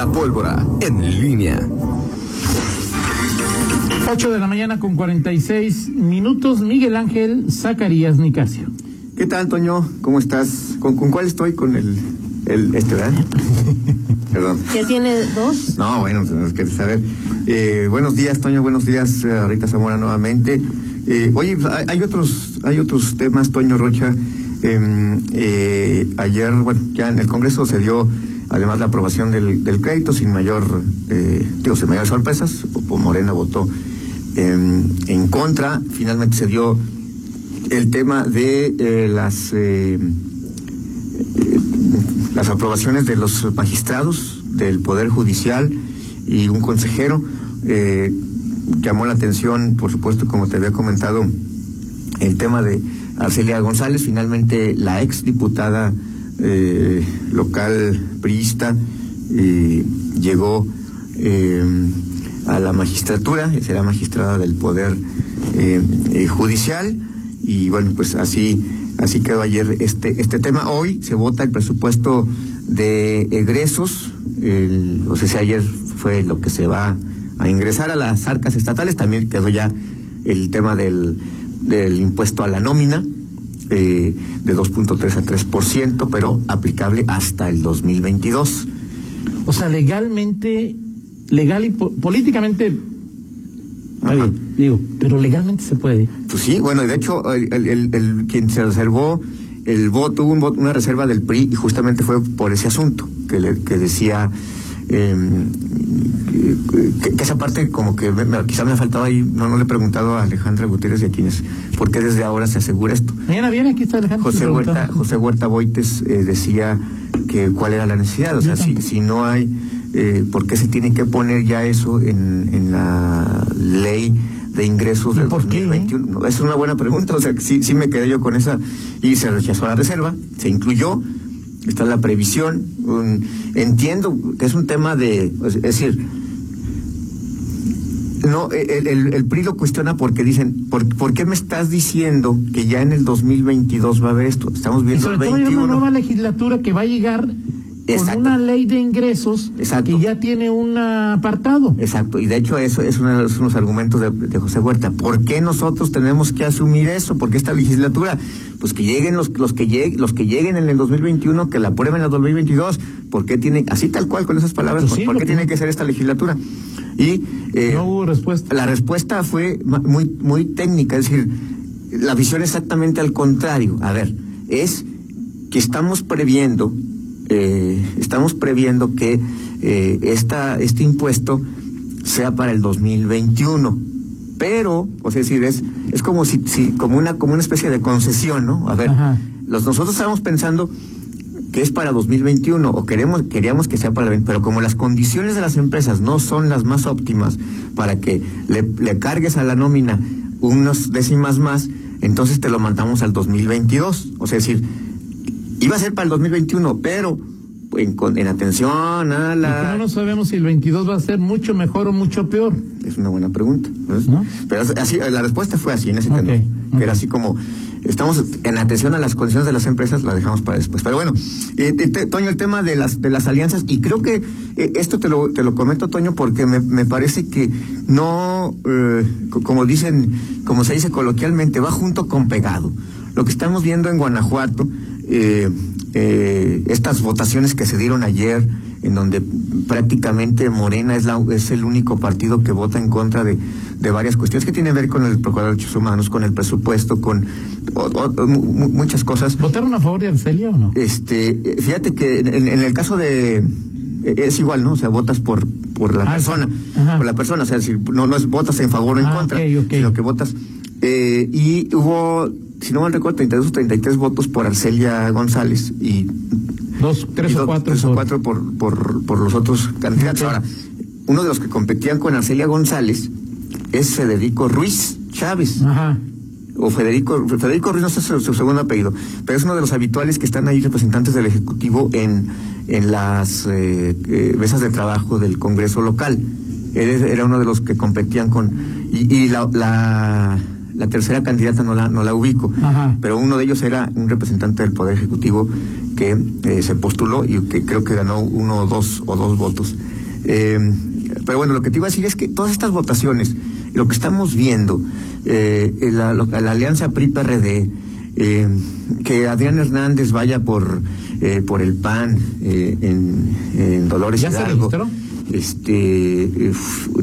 La pólvora en línea. 8 de la mañana con 46 minutos. Miguel Ángel Zacarías Nicasio. ¿Qué tal, Toño? ¿Cómo estás? ¿Con, con cuál estoy? Con el, el este, ¿verdad? Perdón. ¿Ya tiene dos? No, bueno, tenemos que saber. Eh, buenos días, Toño. Buenos días, eh, Rita Zamora, nuevamente. Eh, oye, hay, hay otros, hay otros temas, Toño Rocha. Em, eh, ayer, bueno, ya en el Congreso se dio además la aprobación del, del crédito sin mayor, eh, digo, sin mayores sorpresas. Morena votó em, en contra. Finalmente se dio el tema de eh, las eh, las aprobaciones de los magistrados del Poder Judicial y un consejero. eh, llamó la atención, por supuesto, como te había comentado, el tema de Arcelia González, finalmente la ex diputada eh, local priista eh, llegó eh, a la magistratura, será magistrada del Poder eh, Judicial y bueno, pues así así quedó ayer este este tema. Hoy se vota el presupuesto de egresos, el, o sea, si ayer fue lo que se va a ingresar a las arcas estatales, también quedó ya el tema del, del impuesto a la nómina eh, de 2.3 a 3%, pero aplicable hasta el 2022. O sea, legalmente, legal y po- políticamente, está bien, digo, pero legalmente se puede. Pues sí, bueno, y de hecho, el, el- el- el- quien se reservó el voto, hubo un voto- una reserva del PRI y justamente fue por ese asunto, que, le- que decía eh, que, que esa parte como que me- me- quizá me ha faltado ahí, no, no le he preguntado a Alejandra Gutiérrez y a quienes, ¿por qué desde ahora se asegura esto? Mañana viene, aquí está Alejandro. José Huerta. José Huerta Boites eh, decía que cuál era la necesidad, o sea, si, si no hay, eh, ¿por qué se tiene que poner ya eso en, en la ley de ingresos ¿Y del por qué, 2021? No, es una buena pregunta, o sea, sí, sí me quedé yo con esa y se rechazó la reserva, se incluyó, está la previsión, un- entiendo que es un tema de, es decir, no, el, el, el PRI lo cuestiona porque dicen, ¿por, ¿por qué me estás diciendo que ya en el 2022 va a haber esto? Estamos Y viendo sobre el todo hay una 21. nueva legislatura que va a llegar Exacto. con una ley de ingresos Exacto. que ya tiene un apartado. Exacto, y de hecho eso es uno de los, argumentos de, de José Huerta. ¿Por qué nosotros tenemos que asumir eso? Porque esta legislatura, pues que lleguen los, los que lleguen, los que lleguen en el 2021, que la aprueben en el 2022. ¿Por qué tiene, así tal cual con esas palabras, Pues sí, por qué tiene que ser esta legislatura? Y eh, No hubo respuesta. La respuesta fue muy, muy técnica, es decir, la visión exactamente al contrario. A ver, es que estamos previendo, eh, estamos previendo que eh, esta, este impuesto sea para el 2021. Pero, o sea, es decir, es, es como si, si, como una, como una especie de concesión, ¿no? A ver, Ajá. los, nosotros estamos pensando que es para 2021 o queremos queríamos que sea para el 20, pero como las condiciones de las empresas no son las más óptimas para que le, le cargues a la nómina unas décimas más, entonces te lo mandamos al 2022. O sea, es decir, iba a ser para el 2021, pero en, con- en atención a la... no no sabemos si el 22 va a ser mucho mejor o mucho peor. Es una buena pregunta. Pero así, la respuesta fue así en ese Ok, tenor, ok. que era así como estamos en atención a las condiciones de las empresas, la dejamos para después. Pero bueno, eh, te- Toño, el tema de las de las alianzas y creo que eh, esto te lo te lo comento Toño porque me, me parece que no eh, co- como dicen como se dice coloquialmente va junto con pegado. Lo que estamos viendo en Guanajuato eh, eh, estas votaciones que se dieron ayer, en donde prácticamente Morena es, la, es el único partido que vota en contra de, de varias cuestiones que tienen que ver con el Procurador de Derechos Humanos, con el presupuesto, con o- o- muchas cosas. ¿Votaron a favor de Arcelia o no? Este, eh, fíjate que en, en el caso de eh, es igual, ¿no? O sea, votas por por la Ah, persona, ajá. por la persona, o sea, si no no es votas en favor o en Ah, contra, ok, ok. sino que votas eh, y hubo si no mal recuerdo 32 o 33 votos por Arcelia González y Dos, tres y o cuatro. tres o por- cuatro por, por, por los otros candidatos. Ahora, uno de los que competían con Arcelia González es Federico Ruiz Chávez. Ajá. O Federico, Federico Ruiz, no sé su, su segundo apellido, pero es uno de los habituales que están ahí representantes del Ejecutivo en, en las eh, eh, mesas de trabajo del Congreso local. Él era uno de los que competían con... Y, y la, la, la tercera candidata no la, no la ubico, Ajá. pero uno de ellos era un representante del Poder Ejecutivo que eh, se postuló y que creo que ganó uno o dos o dos votos. Eh, pero bueno, lo que te iba a decir es que todas estas votaciones, lo que estamos viendo, eh, la, la, alianza PRI-PRD, eh, que Adrián Hernández vaya por eh, por el PAN eh, en, en, Dolores ¿Ya Hidalgo. se registró? Este,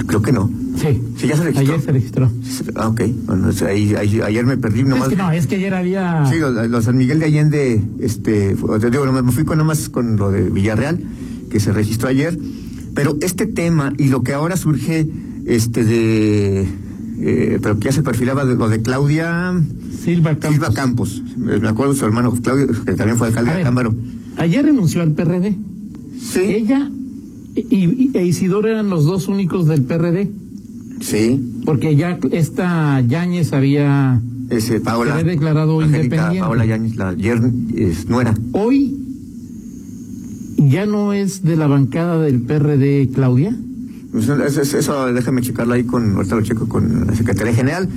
creo que no. Sí. Sí, ya se registró. Ayer se registró. Ah, ok. Bueno, ahí, ahí, ayer me perdí nomás. Es que no, es que ayer había. Sí, los, los San Miguel de Allende, este, te digo, me fui con nomás con lo de Villarreal, que se registró ayer. Pero este tema y lo que ahora surge, este, de, eh, pero que ya se perfilaba de lo de Claudia Silva Campos. Silva Campos. Me acuerdo de su hermano Claudio, que también fue alcalde de Cámbaro. Ayer renunció al PRD. Sí, Ella y, y- e Isidoro eran los dos únicos del PRD. Sí. Porque ya esta Yáñez había. Ese, Paola. Se había declarado Angélica independiente. Paola Yáñez, la es nuera. Hoy ya no es de la bancada del PRD Claudia. Eso, eso- eso déjame checarlo ahí con, ahorita lo checo con la Secretaría General.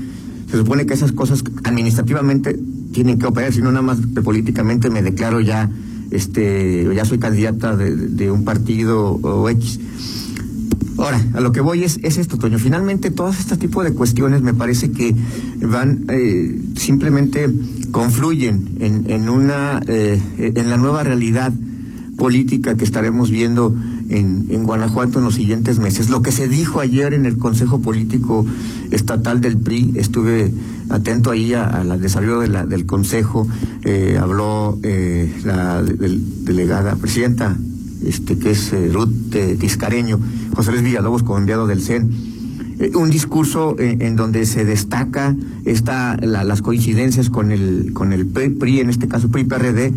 Se supone que esas cosas administrativamente tienen que operar, si no nada más que políticamente me declaro ya, este, ya soy candidata de, de un partido o X. Ahora, a lo que voy es, es esto, Toño. Finalmente, todos este tipo de cuestiones me parece que van, eh, simplemente confluyen en, en una, eh, en la nueva realidad política que estaremos viendo en, Guanajuato en los siguientes meses. Lo que se dijo ayer en el Consejo Político Estatal del PRI, estuve atento ahí al desarrollo de la- del Consejo, eh, habló eh, la de- del- delegada, presidenta, este que es eh, Ruth eh, José Luis Villalobos enviado del CEN. Eh, un discurso eh, en donde se destaca esta, la- las coincidencias con el, con el PRI, en este caso PRI-PRD,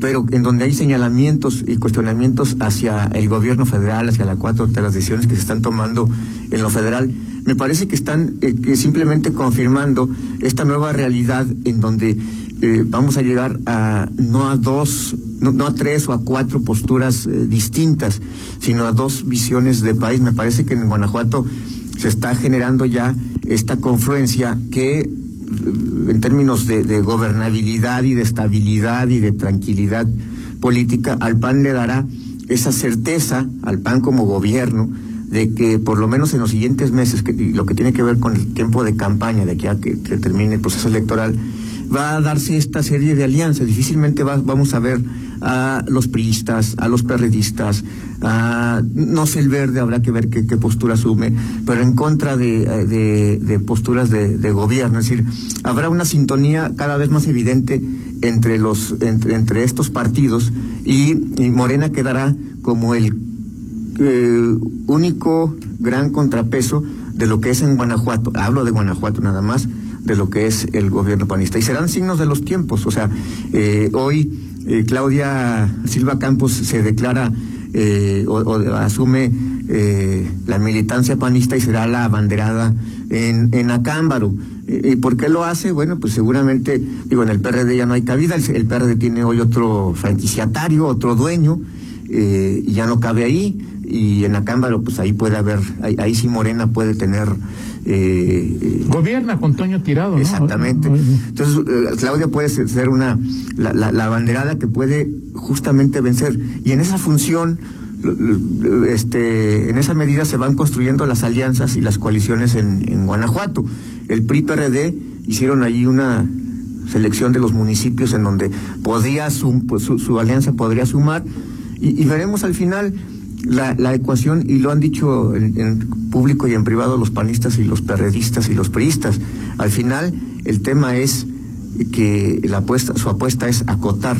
pero en donde hay señalamientos y cuestionamientos hacia el gobierno federal, hacia la cuatro de las decisiones que se están tomando en lo federal, me parece que están eh, que simplemente confirmando esta nueva realidad en donde eh, vamos a llegar a no a dos, no, a tres o a cuatro posturas eh, distintas, sino a dos visiones de país. Me parece que en Guanajuato se está generando ya esta confluencia que eh, en términos de, gobernabilidad y de estabilidad y de tranquilidad política, al PAN le dará esa certeza, al PAN como gobierno, de que por lo menos en los siguientes meses, que, lo que tiene que ver con el tiempo de campaña, de aquí a que, que termine el proceso electoral, va a darse esta serie de alianzas. Difícilmente va- vamos a ver a los priistas, a los perredistas, a, no sé el verde, habrá que ver qué, qué postura asume, pero en contra de, posturas de, gobierno. Es decir, habrá una sintonía cada vez más evidente entre, los, entre, entre estos partidos y, y Morena quedará como el eh, único gran contrapeso de lo que es en Guanajuato, hablo de Guanajuato nada más, de lo que es el gobierno panista. Y serán signos de los tiempos. O sea, eh, hoy eh, Claudia Silva Campos se declara eh, o, asume eh, la militancia panista y será la abanderada en, en Acámbaro. ¿Y por qué lo hace? Bueno, pues seguramente, digo, en el PRD ya no hay cabida, el, el PRD tiene hoy otro franquiciatario, otro dueño, eh, y ya no cabe ahí. Y en Acámbaro pues ahí puede haber ahí, ahí sí Morena puede tener eh, eh, Gobierna con Toño Tirado, ¿no? exactamente. Entonces eh, Claudia puede ser, una la, la, la banderada que puede justamente vencer. Y en esa función este en esa medida se van construyendo las alianzas y las coaliciones en, en Guanajuato. El PRI PRD hicieron ahí una selección de los municipios en donde podría sum- pues, su, su alianza podría sumar y, veremos al final la, la ecuación, y lo han dicho en, en público y en privado los panistas y los perredistas y los priistas, al final el tema es que la apuesta, su apuesta es acotar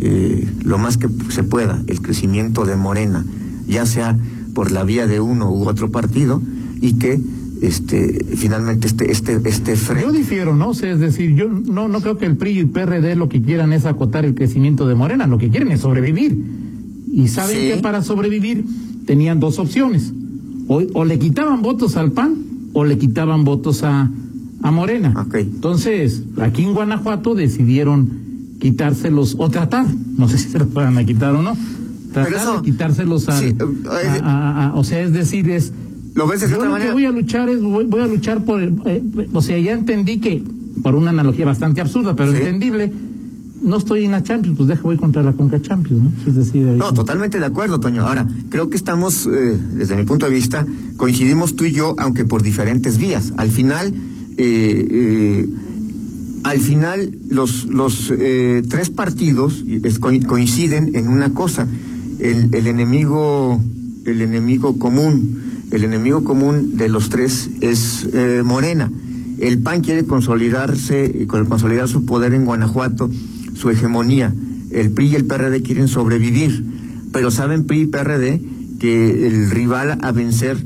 eh, lo más que se pueda el crecimiento de Morena, ya sea por la vía de uno u otro partido, y que este finalmente este este este Yo frente difiero, ¿no? Sea, es decir, yo no, no creo que el PRI y el PRD lo que quieran es acotar el crecimiento de Morena, lo que quieren es sobrevivir. Y saben Sí. que para sobrevivir tenían dos opciones. O, o le quitaban votos al PAN o le quitaban votos a, a Morena. Entonces, aquí en Guanajuato decidieron quitárselos o tratar, no sé si se los van a quitar o no, tratar eso- de quitárselos al- sí, eh, a- o sea, es decir, es lo ves de yo otra lo manera que voy a luchar es, voy, voy a luchar por, el, eh, o sea, ya entendí que, por una analogía bastante absurda, pero Sí. entendible, no estoy en la Champions, pues deja voy contra la Conca Champions, ¿no? Es decir, No, totalmente de acuerdo, Toño. Ahora, creo que estamos, eh, desde mi punto de vista, coincidimos tú y yo, aunque por diferentes vías. Al final, eh, eh, al final, los, los eh, tres partidos es- coinciden en una cosa: el, el enemigo, el enemigo común, el enemigo común de los tres es eh, Morena. El PAN quiere consolidarse, con- consolidar su poder en Guanajuato, su hegemonía. El PRI y el PRD quieren sobrevivir, pero saben PRI y PRD que el rival a vencer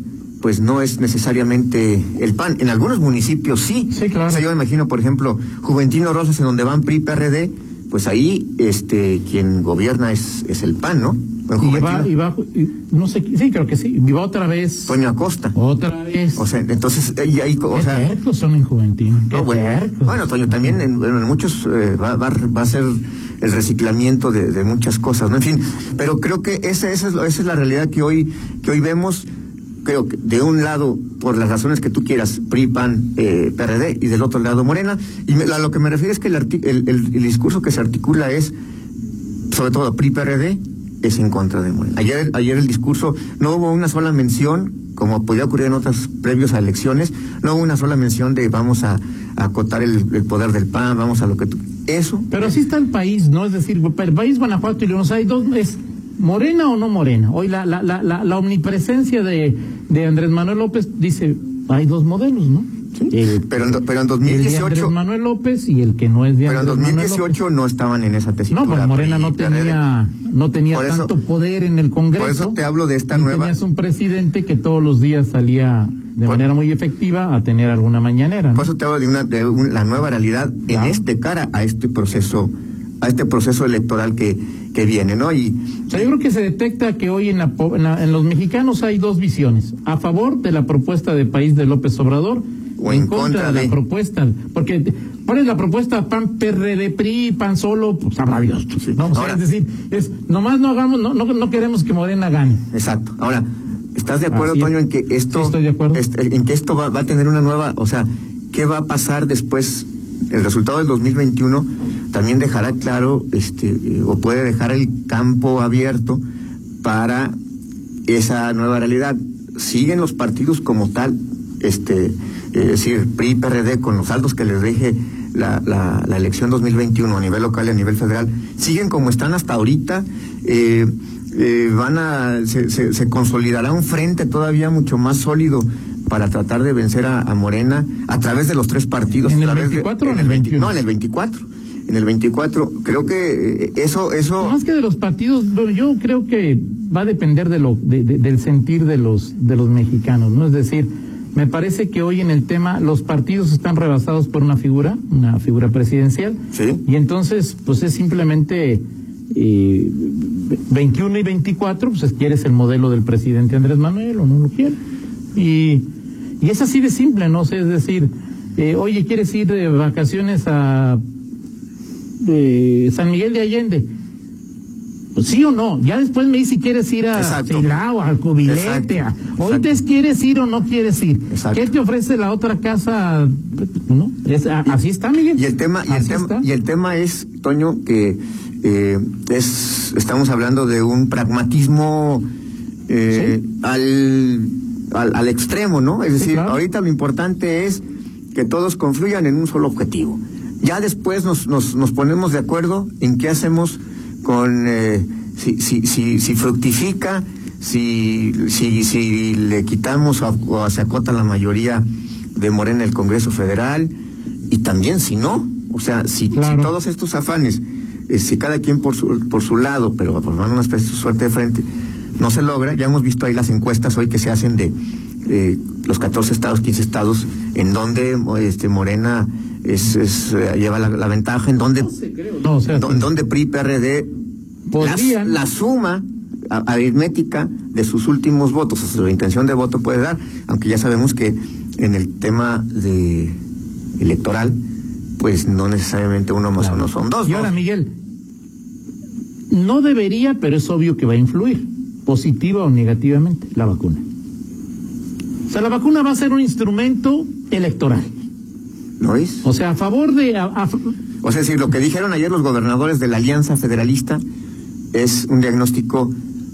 pues no es necesariamente el PAN. En algunos municipios sí. Sí, claro. O sea, yo me imagino, por ejemplo, Juventino Rosas, en donde van PRI y PRD, pues ahí este quien gobierna es, es el PAN, ¿no? Y va, y y- no sé, sí, creo que sí, y va otra vez, Toño Acosta. otra vez. O sea, entonces, ahí, ahí, o Qué sea, tercos son en Juventino. qué No, bueno, bueno, Toño, también en, muchos eh, va, va, va a ser el reciclamiento de, de muchas cosas, ¿no? En fin, pero creo que esa, esa, es, lo- esa es la realidad que hoy, que hoy vemos. Creo que de un lado, por las razones que tú quieras, PRI, PAN, eh, PRD, y del otro lado Morena. Y me- a lo que me refiero es que el, arti- el, el- el discurso que se articula es, sobre todo PRI, PRD, es en contra de Morena. Ayer, ayer el discurso, no hubo una sola mención, como podía ocurrir en otras previos a elecciones, no hubo una sola mención de vamos a, a acotar el, el poder del PAN, vamos a lo que tú... Eso. Pero así está el país, ¿no? Es decir, el país Guanajuato y León, o sea, hay dos, es morena o no morena. Hoy la, la, la, la, la omnipresencia de, de Andrés Manuel López dice, hay dos modelos, ¿no? El, Pero en, pero en el de 2018, Manuel López y el que no es de pero en Andrés Manuel 2018 no estaban en esa tesitura. No, pues Morena no tenía, no tenía eso- tanto poder en el Congreso. Por eso te hablo de esta nueva... Tenías un presidente que todos los días salía de Por- manera muy efectiva a tener alguna mañanera. ¿no? Por eso te hablo de, una, de un- la nueva realidad Claro. en este cara a este proceso, a este proceso electoral que, que viene, ¿no? Y O sea, yo creo que se detecta que hoy en, la en, la- en los mexicanos hay dos visiones. A favor de la propuesta de país de López Obrador O en contra de de- la propuesta. Porque, ¿cuál es la propuesta? PAN, PRD, PRI, PAN solo, pues sabrá Dios. Sí. No, o sea, Ahora- es decir, es, nomás no hagamos, no, no, no queremos que Morena gane. Exacto. Ahora, ¿estás de acuerdo, Así. Toño, en que esto, Sí, estoy de acuerdo. este, en que esto va, va a tener una nueva, o sea, qué va a pasar después? El resultado del 2021 también dejará claro, este, eh, o puede dejar el campo abierto para esa nueva realidad. Siguen los partidos como tal, este, eh, es decir, PRI, PRD, con los saldos que les deje la, la, la elección 2021 a nivel local y a nivel federal, siguen como están hasta ahorita. eh, eh, van a se, se, se consolidará un frente todavía mucho más sólido para tratar de vencer a, a Morena a través de los tres partidos. ¿En el través de- 24 o en el 20 21? No, en el 24. En el 24. Creo que eso eso Más que de los partidos, yo creo que va a depender de lo, de- de- del sentir de los, de los mexicanos, ¿no? Es decir, me parece que hoy en el tema los partidos están rebasados por una figura, una figura presidencial, Sí. y entonces, pues es simplemente eh, 21 y 24, pues es- quieres el modelo del presidente Andrés Manuel o no lo quieres. Y, y es así de simple, ¿no? O sea, es decir, eh, oye, ¿quieres ir de vacaciones a de San Miguel de Allende. Sí o no, ya después me dice si quieres ir a Exacto. Silao, al Cubilete, a- ahorita es quieres ir o no quieres ir. Exacto. ¿Qué te ofrece la otra casa? ¿No? Es, a- así está, Miguel. Y el tema, y el tema, está. y el tema es, Toño, que eh, es, estamos hablando de un pragmatismo eh, al, al, al extremo, ¿no? Es Sí, decir, claro. ahorita lo importante es que todos confluyan en un solo objetivo. Ya después nos, nos, nos ponemos de acuerdo en qué hacemos con eh, si, si, si, si fructifica, si, si, si le quitamos o, o se acota la mayoría de Morena en el Congreso Federal y también si no, o sea, si, Claro. si todos estos afanes, eh, si cada quien por su, por su lado, pero formando una especie de suerte de frente, no se logra, ya hemos visto ahí las encuestas hoy que se hacen de eh, los 14 estados, 15 estados, en donde este, Morena es, es, eh, lleva la, la ventaja, en donde, No, o sea, en donde PRI, PRD, la, Podrían. la suma aritmética de sus últimos votos, o sea, su intención de voto puede dar, aunque ya sabemos que en el tema de electoral, pues no necesariamente uno más Claro. uno son dos. Y ahora, Miguel, no debería, pero es obvio que va a influir, positiva o negativamente, la vacuna. O sea, la vacuna va a ser un instrumento electoral. ¿No es? O sea, a favor de... a- a- O sea, decir, lo que dijeron ayer los gobernadores de la Alianza Federalista es un diagnóstico,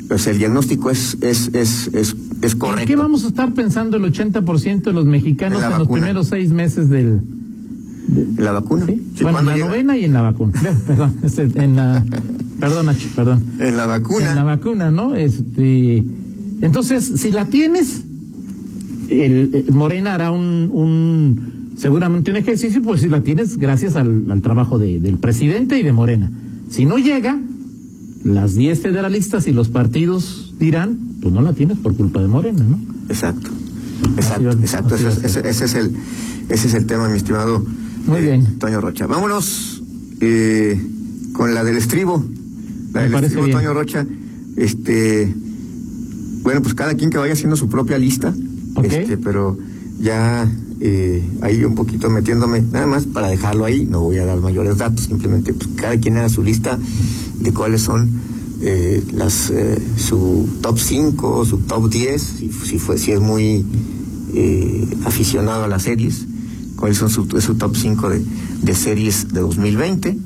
pues el diagnóstico es, es, es, es, es correcto. ¿En qué vamos a estar pensando el 80% de los mexicanos En los primeros seis meses del... ¿En la vacuna? ¿sí? Sí, bueno, en ¿cuándo la llega? novena y en la vacuna. perdón, este, en la... Perdón, Nacho, perdón. En la vacuna. En la vacuna, ¿no? Este, entonces, si la tienes, el, el Morena hará un, un, seguramente un ejercicio, pues si la tienes gracias al, al trabajo de- del presidente y de Morena. Si no llega, las 10 federalistas y los partidos dirán, pues no la tienes por culpa de Morena, ¿no? Exacto. Exacto, Así exacto. así Ese, es- ser. ese- ese es el, ese es el tema, mi estimado Muy eh, bien. Toño Rocha. Vámonos eh, con la del estribo. La Me del parece estribo, bien. Toño Rocha. Este, bueno, pues cada quien que vaya haciendo su propia lista. Ok. Este, pero ya eh, ahí un poquito metiéndome, nada más para dejarlo ahí, no voy a dar mayores datos, simplemente pues cada quien haga su lista de cuáles son eh, las eh, su top 5, su top 10, si, si fue si es muy eh, aficionado a las series, cuáles son su, su top 5 de, de series de 2020.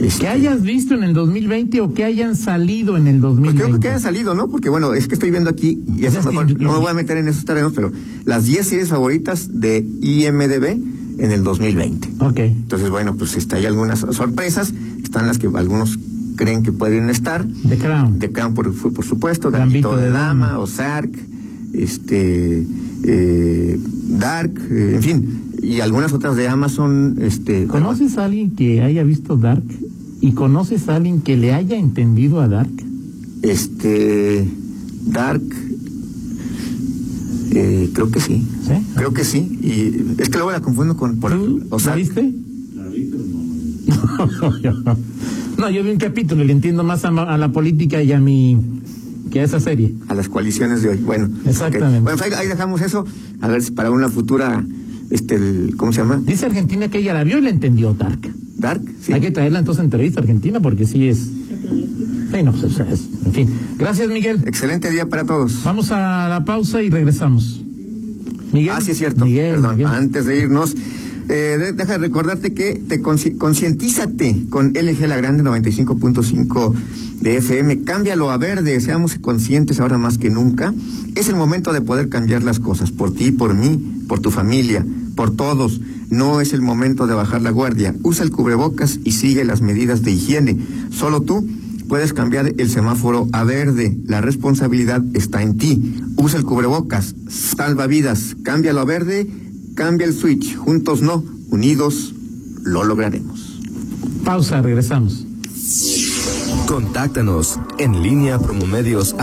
Este, Que hayas visto en el 2020 o que hayan salido en el pues 2020. creo que haya salido, ¿no? Porque bueno, es que estoy viendo aquí, y eso Es que mejor, yo- no me voy a meter en esos terrenos, pero las 10 series favoritas de IMDB en el 2020. Ok. Entonces, bueno, pues está, hay algunas sorpresas, están las que algunos creen que pueden estar. The Crown. The Crown, por, por supuesto, Gambito Gambito de de Dama, Dama. Ozark, este, eh, Dark, eh, en fin, y algunas otras de Amazon, este. ¿Conoces a alguien que haya visto Dark? ¿Y conoces a alguien que le haya entendido a Dark? Este, Dark, eh, creo que sí. ¿Sí? Creo que sí. Y es que luego la confundo con por ¿Tú o sea, ¿La viste? no, yo vi un capítulo y le entiendo más a, la política y a mi que a esa serie. a las coaliciones de hoy. Bueno, Exactamente. Bueno, ahí, ahí dejamos eso. A ver si para una futura, este, el- ¿cómo se llama? Dice Argentina que ella la vio y le entendió Dark. Dark. Sí. Hay que traerla entonces a entrevista a Argentina porque sí es. Sí, no, pues, es- en fin. Gracias, Miguel. Excelente día para todos. Vamos a la pausa y regresamos. Miguel. Ah, sí es cierto. Miguel, Perdón, Miguel. antes de irnos, eh, de- deja de recordarte que te concientízate con LG La Grande 95.5 de FM. Cámbialo a verde, seamos conscientes ahora más que nunca. Es el momento de poder cambiar las cosas por ti, por mí, por tu familia, por todos. No es el momento de bajar la guardia. Usa el cubrebocas y sigue las medidas de higiene. Solo tú puedes cambiar el semáforo a verde. La responsabilidad está en ti. Usa el cubrebocas, salva vidas, cámbialo a verde, cambia el switch. Juntos no, unidos lo lograremos. Pausa, regresamos. Contáctanos en línea promomedios